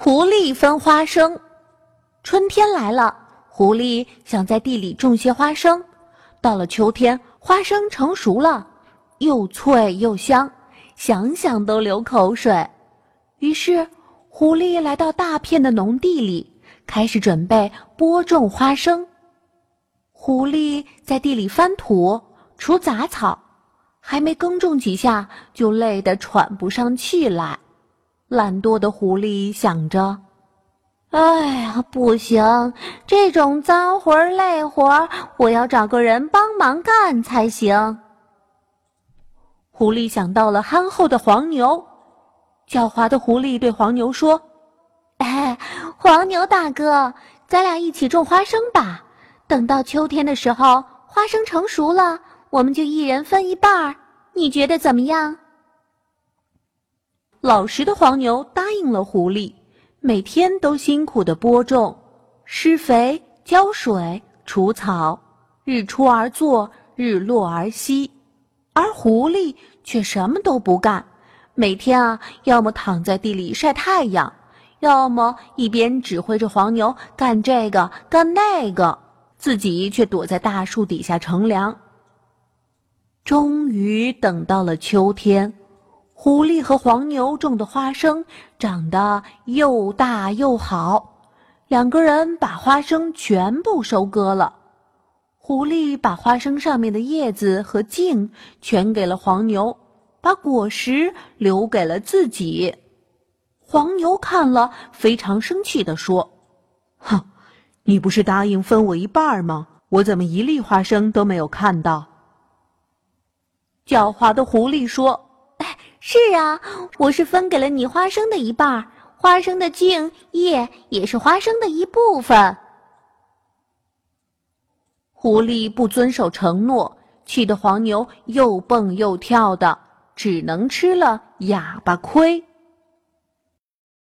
狐狸分花生。春天来了，狐狸想在地里种些花生。到了秋天，花生成熟了，又脆又香，想想都流口水。于是，狐狸来到大片的农地里，开始准备播种花生。狐狸在地里翻土、除杂草，还没耕种几下，就累得喘不上气来。懒惰的狐狸想着：“哎呀，不行，这种脏活累活，我要找个人帮忙干才行。”狐狸想到了憨厚的黄牛，狡猾的狐狸对黄牛说：“哎，黄牛大哥，咱俩一起种花生吧。等到秋天的时候，花生成熟了，我们就一人分一半儿。你觉得怎么样？”老实的黄牛答应了狐狸，每天都辛苦的播种、施肥、浇水、除草，日出而作，日落而息。而狐狸却什么都不干，每天啊，要么躺在地里晒太阳，要么一边指挥着黄牛干这个干那个，自己却躲在大树底下乘凉。终于等到了秋天。狐狸和黄牛种的花生长得又大又好，两个人把花生全部收割了。狐狸把花生上面的叶子和茎全给了黄牛，把果实留给了自己。黄牛看了非常生气地说：“哼，你不是答应分我一半吗？我怎么一粒花生都没有看到？”狡猾的狐狸说。是啊，我是分给了你花生的一半，花生的茎叶也是花生的一部分。狐狸不遵守承诺，气得黄牛又蹦又跳的，只能吃了哑巴亏。